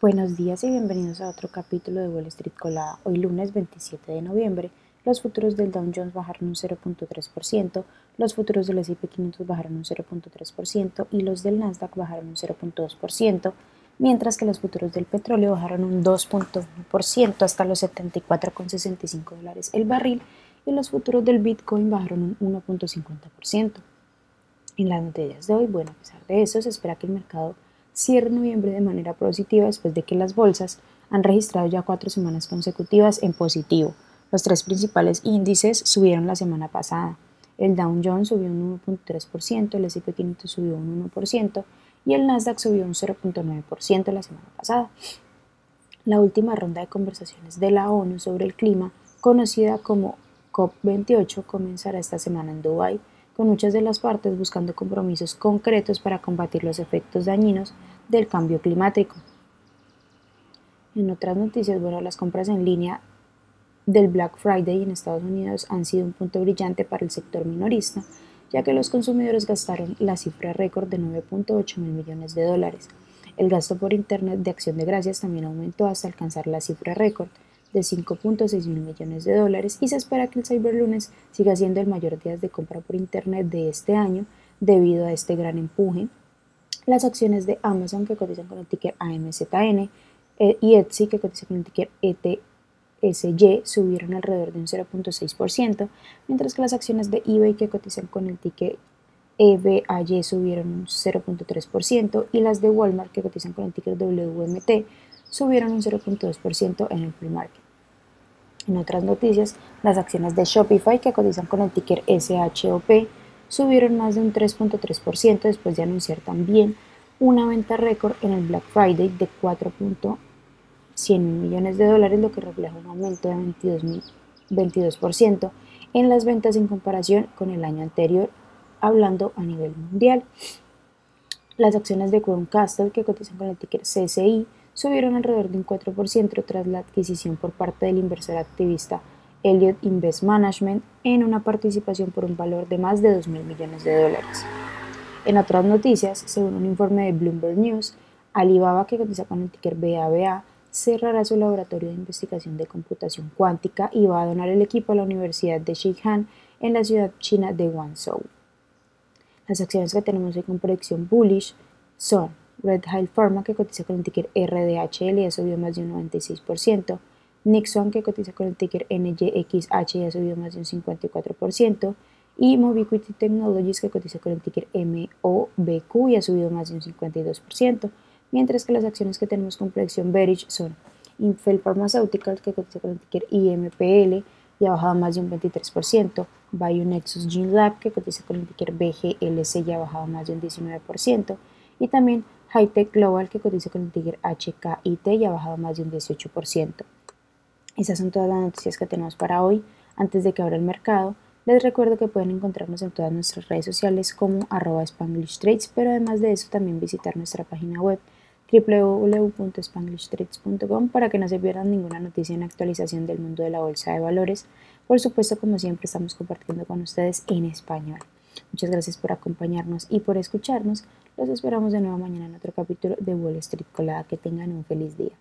Buenos días y bienvenidos a otro capítulo de Wall Street Colada. Hoy lunes 27 de noviembre, los futuros del Dow Jones bajaron un 0.3%, los futuros del S&P 500 bajaron un 0.3% y los del Nasdaq bajaron un 0.2%, mientras que los futuros del petróleo bajaron un 2.1% hasta los 74,65 dólares el barril y los futuros del Bitcoin bajaron un 1.50%. En las noticias de hoy, bueno, a pesar de eso, se espera que el mercado cierre noviembre de manera positiva después de que las bolsas han registrado ya cuatro semanas consecutivas en positivo. Los tres principales índices subieron la semana pasada. El Dow Jones subió un 1.3%, el S&P 500 subió un 1% y el Nasdaq subió un 0.9% la semana pasada. La última ronda de conversaciones de la ONU sobre el clima, conocida como COP28, comenzará esta semana en Dubái con muchas de las partes buscando compromisos concretos para combatir los efectos dañinos del cambio climático. En otras noticias, bueno, las compras en línea del Black Friday en Estados Unidos han sido un punto brillante para el sector minorista, ya que los consumidores gastaron la cifra récord de 9.8 mil millones de dólares. El gasto por Internet de acción de gracias también aumentó hasta alcanzar la cifra récord de 5.6 mil millones de dólares y se espera que el Cyberlunes siga siendo el mayor día de compra por Internet de este año debido a este gran empuje. Las acciones de Amazon que cotizan con el ticker AMZN eh, y Etsy que cotizan con el ticker ETSY subieron alrededor de un 0.6%, mientras que las acciones de eBay que cotizan con el ticker EBAY subieron un 0.3% y las de Walmart que cotizan con el ticker WMT subieron un 0.2% en el pre-market. En otras noticias, las acciones de Shopify que cotizan con el ticker SHOP subieron más de un 3.3% después de anunciar también una venta récord en el Black Friday de 4.100 millones de dólares, lo que refleja un aumento de 22%, 22 en las ventas en comparación con el año anterior, hablando a nivel mundial. Las acciones de Crown Castle que cotizan con el ticker CCI subieron alrededor de un 4% tras la adquisición por parte del inversor activista Elliott Invest Management en una participación por un valor de más de 2 mil millones de dólares. En otras noticias, según un informe de Bloomberg News, Alibaba, que cotiza con el ticker BABA, cerrará su laboratorio de investigación de computación cuántica y va a donar el equipo a la Universidad de Xi'an en la ciudad china de Guangzhou. Las acciones que tenemos hoy con predicción bullish son Red Hill Pharma, que cotiza con el ticker RDHL y ha subido más de un 96%, Nixon, que cotiza con el ticker NYXH y ha subido más de un 54%, y Mobiquity Technologies, que cotiza con el ticker MOBQ y ha subido más de un 52%, mientras que las acciones que tenemos con predicción bearish son Infel Pharmaceuticals, que cotiza con el ticker IMPL y ha bajado más de un 23%, Bionexus Gene Lab, que cotiza con el ticker BGLC y ha bajado más de un 19%, y también Hightech Global que cotiza con el ticker HKIT y ha bajado más de un 18%. Esas son todas las noticias que tenemos para hoy. Antes de que abra el mercado, les recuerdo que pueden encontrarnos en todas nuestras redes sociales como arroba Spanglish Trades, pero además de eso también visitar nuestra página web www.spanglishtrades.com para que no se pierdan ninguna noticia en actualización del mundo de la bolsa de valores. Por supuesto, como siempre, estamos compartiendo con ustedes en español. Muchas gracias por acompañarnos y por escucharnos. Los esperamos de nuevo mañana en otro capítulo de Wall Street Colada. Que tengan un feliz día.